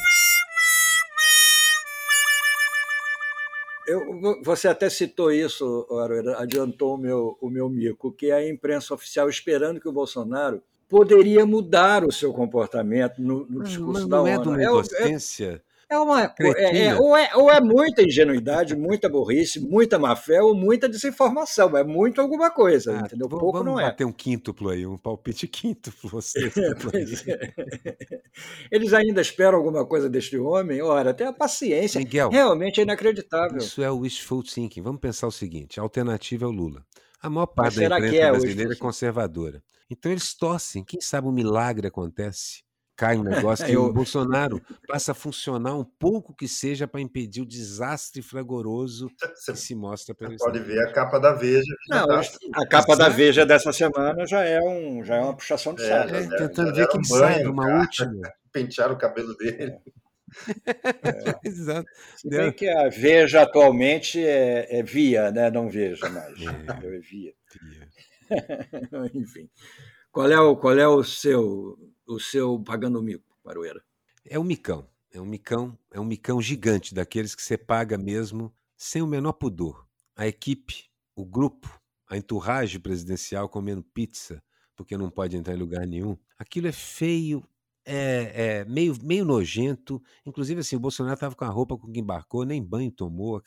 Eu, você até citou isso, Aroeira, adiantou o meu, o meu mico, que é a imprensa oficial esperando que o Bolsonaro poderia mudar o seu comportamento no, no discurso Mas da não ONU. é de uma inocência, É uma, é, é, ou, é, ou é muita ingenuidade, muita burrice, muita má fé ou muita desinformação. É muito alguma coisa, ah, entendeu? Pouco vamos não é. ter um quíntuplo aí, um palpite quíntuplo. é. Eles ainda esperam alguma coisa deste homem? Ora, até a paciência. Miguel, Realmente é inacreditável. Isso é o wishful thinking. Vamos pensar o seguinte: a alternativa é o Lula. A maior parte da imprensa é brasileira é conservadora. Então eles torcem. Quem sabe um milagre acontece cai um negócio que eu... o Bolsonaro passa a funcionar um pouco que seja para impedir o desastre fragoroso que se mostra pelo Pode ver a capa da Veja. Não, tá... A capa da Veja dessa semana já é, um, já é uma puxação de saco. É, é, tentando ver quem um sabe, uma cara. última. Pentear o cabelo dele. É. Exato. Se bem que a Veja atualmente é, é via, né? não veja mais. É, é via. via. Enfim. Qual é, o, qual é o seu o seu pagando mico, Maroeira? É um micão. É um micão, é um micão gigante, daqueles que você paga mesmo sem o menor pudor. A equipe, o grupo, a enturragem presidencial comendo pizza, porque não pode entrar em lugar nenhum. Aquilo é feio, é, é meio, meio nojento. Inclusive, assim, o Bolsonaro estava com a roupa com que embarcou, nem banho tomou.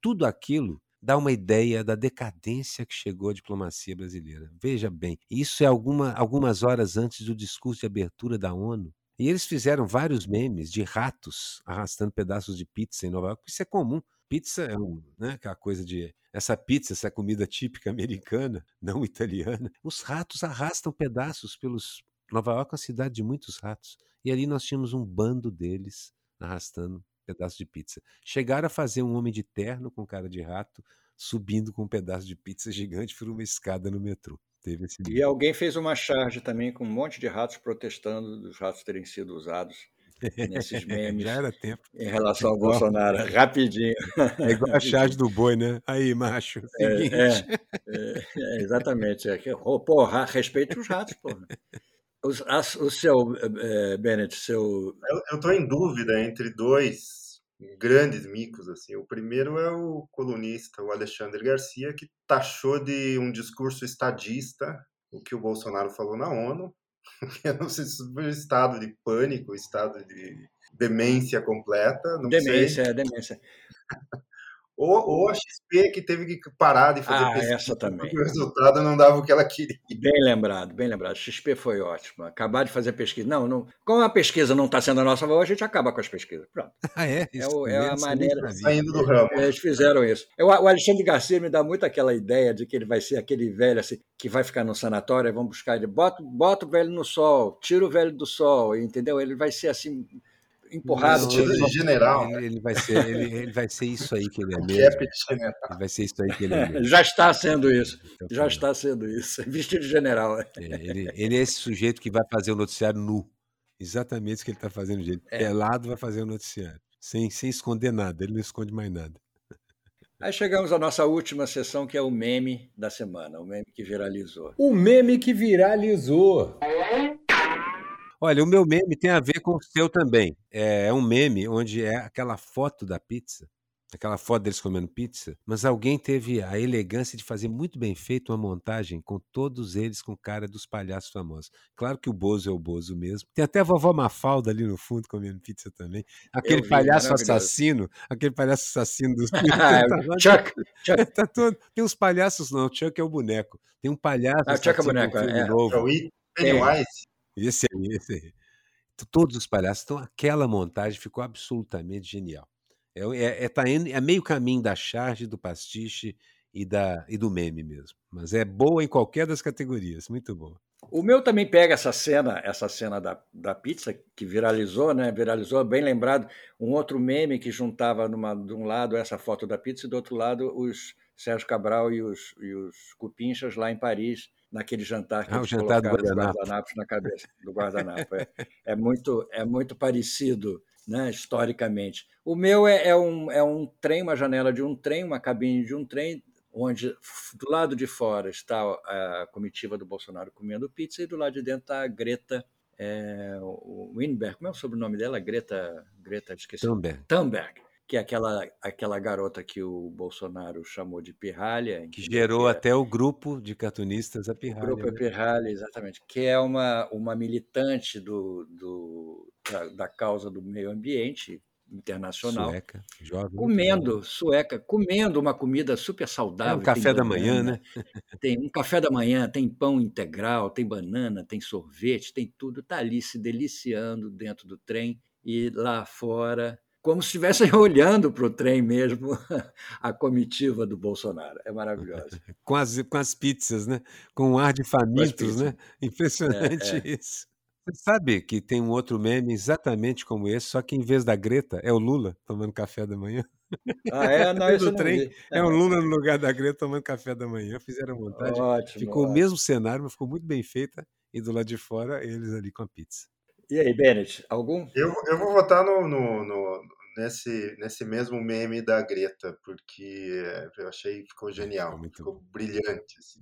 Tudo aquilo dá uma ideia da decadência que chegou a diplomacia brasileira. Veja bem, isso é alguma, algumas horas antes do discurso de abertura da ONU. E eles fizeram vários memes de ratos arrastando pedaços de pizza em Nova York. Isso é comum. Pizza é um, né, aquela coisa de essa pizza, essa comida típica americana, não italiana. Os ratos arrastam pedaços pelos Nova York é uma cidade de muitos ratos. E ali nós tínhamos um bando deles arrastando pedaço de pizza. Chegaram a fazer um homem de terno com cara de rato subindo com um pedaço de pizza gigante por uma escada no metrô. Teve esse e alguém fez uma charge também com um monte de ratos protestando dos ratos terem sido usados nesses memes. Já era tempo. Em relação ao Bolsonaro, rapidinho. É igual a charge do boi, né? Aí, macho. É, é, é, é, exatamente. É porra, respeite os ratos, porra. O, o seu, é, Bennett, seu. Eu estou em dúvida entre dois grandes micos. assim. O primeiro é o colunista, o Alexandre Garcia, que taxou de um discurso estadista o que o Bolsonaro falou na ONU. Eu não sei se foi estado de pânico, estado de demência completa. Não demência, sei. é demência. Ou, ou, a XP que teve que parar de fazer ah, pesquisa essa também. porque o resultado não dava o que ela queria. Bem lembrado, bem lembrado. XP foi ótimo. Acabar de fazer pesquisa. Não, não como a pesquisa não está sendo a nossa favor, a gente acaba com as pesquisas. Pronto. Ah, é? é, o, é a maneira. Saindo do ramo. Eles fizeram isso. Eu, o Alexandre Garcia me dá muito aquela ideia de que ele vai ser aquele velho assim, que vai ficar no sanatório, vamos buscar ele. Bota, bota o velho no sol, tira o velho do sol, entendeu? Ele vai ser assim empurrado. Não, ele, general. Ele, ele, vai ser, ele, ele, vai ser isso aí que ele é mesmo. Ele vai ser isso aí que ele é mesmo. Já está sendo isso. Então, Já está sendo isso. Vestido de general. É, ele, ele é esse sujeito que vai fazer o noticiário nu. Exatamente o que ele está fazendo, gente. É. Pelado vai fazer o noticiário. Sem, sem esconder nada. Ele não esconde mais nada. Aí chegamos à nossa última sessão, que é o meme da semana, o meme que viralizou. O meme que viralizou. Olha, o meu meme tem a ver com o seu também. É, é um meme onde é aquela foto da pizza, aquela foto deles comendo pizza, mas alguém teve a elegância de fazer muito bem feito uma montagem com todos eles com cara dos palhaços famosos. Claro que o Bozo é o Bozo mesmo. Tem até a vovó Mafalda ali no fundo comendo pizza também. Aquele vi, palhaço assassino, aquele palhaço assassino dos ah, Chuck, Chuck. Tá todo... Tem uns palhaços não, o Chuck é o boneco. Tem um palhaço ah, Chuck é o boneco, é. novo. É o Pennywise. Esse aí, esse aí. Todos os palhaços. Então, aquela montagem ficou absolutamente genial. É, é, é, tá é meio caminho da charge, do pastiche e, da, e do meme mesmo. Mas é boa em qualquer das categorias. Muito boa. O meu também pega essa cena, essa cena da, da pizza que viralizou, né? Viralizou, bem lembrado, um outro meme que juntava numa, de um lado essa foto da pizza e do outro lado os Sérgio Cabral e os, e os Cupinchas lá em Paris, naquele jantar que ah, eles jantar colocaram do guardanapo. guardanapos na cabeça do guardanapo. É, é, muito, é muito parecido, né, historicamente. O meu é, é, um, é um trem, uma janela de um trem, uma cabine de um trem, onde do lado de fora está a comitiva do Bolsonaro comendo pizza e do lado de dentro está a Greta é, Winberg, como é o sobrenome dela? Greta, Greta, esqueci. Thunberg. Thunberg que é aquela, aquela garota que o Bolsonaro chamou de pirralha. Que gerou até o grupo de cartunistas a pirralha. O grupo é né? pirralha, exatamente. Que é uma, uma militante do, do, da, da causa do meio ambiente, internacional. Sueca, jovem. Comendo, sueca, comendo uma comida super saudável. É um café da manhã, né? Tem um café da manhã, tem pão integral, tem banana, tem sorvete, tem tudo. Está ali se deliciando dentro do trem e lá fora como se estivessem olhando para o trem mesmo, a comitiva do Bolsonaro. É maravilhoso. com, as, com as pizzas, né? Com um ar de famintos, né? Impressionante é, é. isso. Você sabe que tem um outro meme exatamente como esse, só que em vez da Greta é o Lula tomando café da manhã. Ah, é? Não, isso trem, é o Lula no lugar da Greta tomando café da manhã. Fizeram montagem. Ótimo, Ficou ótimo. o mesmo cenário, mas ficou muito bem feita. E do lado de fora, eles ali com a pizza. E aí, Bennett, algum? Eu, eu vou votar no, no, no, nesse, nesse mesmo meme da Greta, porque eu achei que ficou genial, ficou, ficou brilhante. Assim.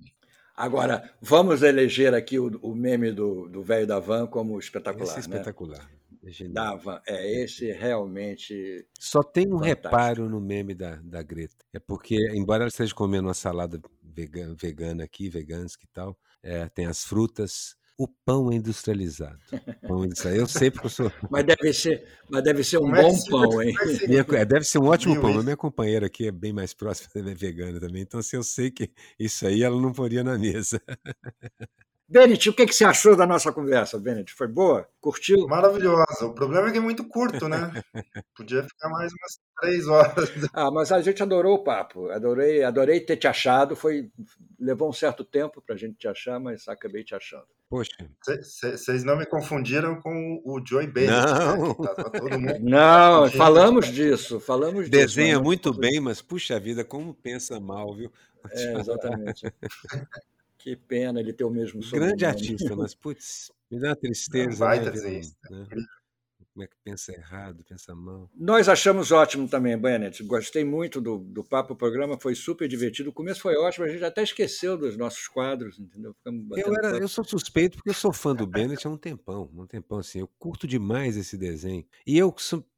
Agora, vamos eleger aqui o, o meme do velho da van como espetacular. Esse é espetacular. Né? É da van. É, esse realmente. Só tem um fantástico. reparo no meme da, da Greta. É porque, embora ela esteja comendo uma salada vegana, vegana aqui, veganos e tal, é, tem as frutas o pão industrializado. Pão industrializado. Eu sei porque eu sou. Mas deve ser, mas deve ser um bom pão, hein? Minha, é, deve ser um ótimo pão. Mas minha companheira aqui é bem mais próxima, ela é vegana também. Então, se eu sei que isso aí ela não poria na mesa. Bennett, o que, que você achou da nossa conversa, Bennett? Foi boa? Curtiu? Maravilhosa. O problema é que é muito curto, né? Podia ficar mais umas três horas. Ah, mas a gente adorou o papo. Adorei, adorei ter te achado. Foi levou um certo tempo para a gente te achar, mas acabei te achando. Poxa. Vocês não me confundiram com o Joey Bennett. Não, né? não falamos disso. Falamos Desenha disso, muito bem, mas puxa vida, como pensa mal, viu? É, exatamente. Que pena ele ter o mesmo sobrenome. Grande artista, mas putz, me dá uma tristeza. Vai né, né? Como é que pensa errado, pensa mal. Nós achamos ótimo também, Bennett. Gostei muito do, do papo, o programa foi super divertido. O começo foi ótimo, a gente até esqueceu dos nossos quadros, entendeu? Eu, era, eu sou suspeito porque eu sou fã do Bennett há um tempão, um tempão assim. Eu curto demais esse desenho. E eu,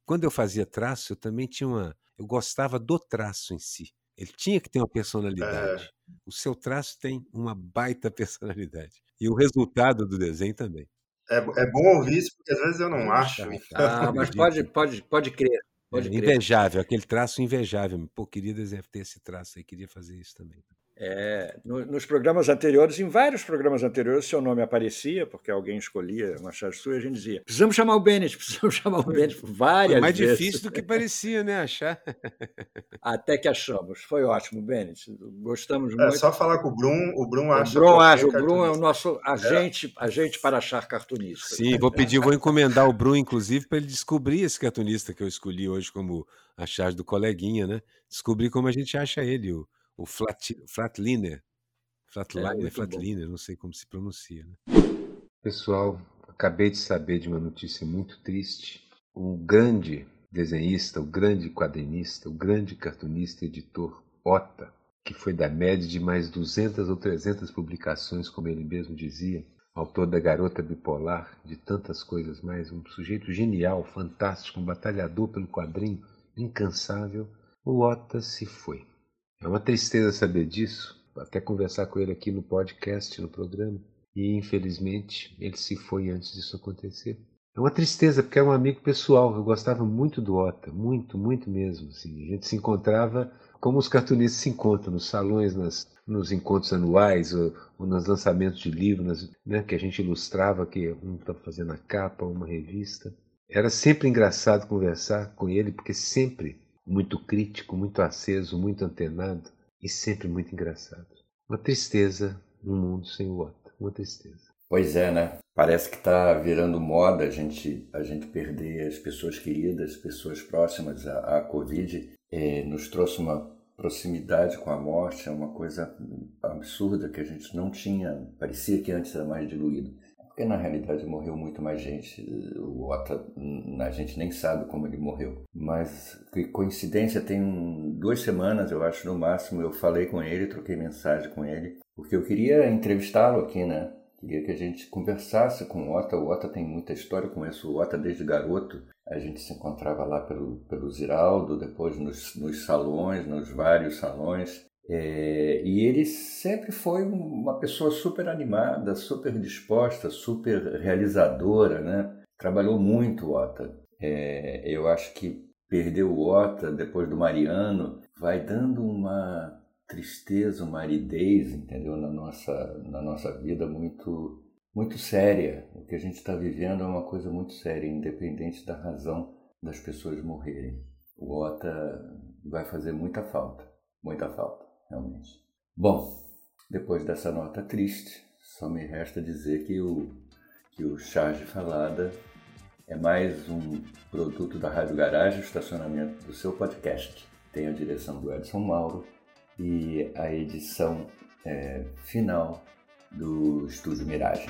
quando eu fazia traço, eu também tinha uma. Eu gostava do traço em si. Ele tinha que ter uma personalidade. É. O seu traço tem uma baita personalidade. E o resultado do desenho também. É, é bom ouvir isso, porque às vezes eu não acho. Então. Ah, mas pode, pode, pode crer. Pode é, invejável, aquele traço invejável. Pô, queria ter esse traço aí, queria fazer isso também. É, no, nos programas anteriores, em vários programas anteriores, seu nome aparecia, porque alguém escolhia uma charge sua e a gente dizia: precisamos chamar o Bennett, precisamos chamar o Bennett várias Foi mais vezes. difícil do que parecia, né? Achar. Até que achamos. Foi ótimo, Bennett. Gostamos é muito. É só falar com o Brum, o Brum acha. O Brum, acha, o Brum é o nosso agente, é. agente para achar cartunista. Sim, vou pedir, vou encomendar o Brum, inclusive, para ele descobrir esse cartunista que eu escolhi hoje como a charge do coleguinha, né? Descobrir como a gente acha ele, o, o flat, Flatliner. Flatliner, é, Flatliner, não sei como se pronuncia. Né? Pessoal, acabei de saber de uma notícia muito triste. O grande desenhista, o grande quadrinista, o grande cartunista e editor Ota, que foi da média de mais 200 ou 300 publicações, como ele mesmo dizia, autor da Garota Bipolar, de tantas coisas mais, um sujeito genial, fantástico, um batalhador pelo quadrinho, incansável, o Ota se foi. É uma tristeza saber disso, até conversar com ele aqui no podcast, no programa. E infelizmente ele se foi antes disso acontecer. É uma tristeza, porque é um amigo pessoal. Eu gostava muito do Ota, muito, muito mesmo. Assim. A gente se encontrava como os cartunistas se encontram, nos salões, nas, nos encontros anuais, ou, ou nos lançamentos de livros, né, que a gente ilustrava, que um estava fazendo a capa, uma revista. Era sempre engraçado conversar com ele, porque sempre muito crítico, muito aceso, muito antenado e sempre muito engraçado. Uma tristeza no mundo sem o Otto, uma tristeza. Pois é, né? Parece que está virando moda a gente, a gente perder as pessoas queridas, pessoas próximas à Covid. É, nos trouxe uma proximidade com a morte, é uma coisa absurda que a gente não tinha, parecia que antes era mais diluído. Porque na realidade morreu muito mais gente. O Ota, a gente nem sabe como ele morreu. Mas que coincidência, tem duas semanas, eu acho, no máximo, eu falei com ele, troquei mensagem com ele, porque eu queria entrevistá-lo aqui, né? Queria que a gente conversasse com o Ota. O Ota tem muita história, eu conheço o Ota desde garoto. A gente se encontrava lá pelo, pelo Ziraldo, depois nos, nos salões, nos vários salões. É, e ele sempre foi uma pessoa super animada, super disposta, super realizadora, né? Trabalhou muito, Ota. É, eu acho que perder o Ota depois do Mariano vai dando uma tristeza, uma aridez, entendeu, na nossa, na nossa vida muito, muito séria. O que a gente está vivendo é uma coisa muito séria, independente da razão das pessoas morrerem. O Ota vai fazer muita falta, muita falta, realmente. Bom, depois dessa nota triste, só me resta dizer que o, que o Charge Falada é mais um produto da Rádio Garagem, estacionamento do seu podcast. Tem a direção do Edson Mauro e a edição é, final do Estúdio Miragem.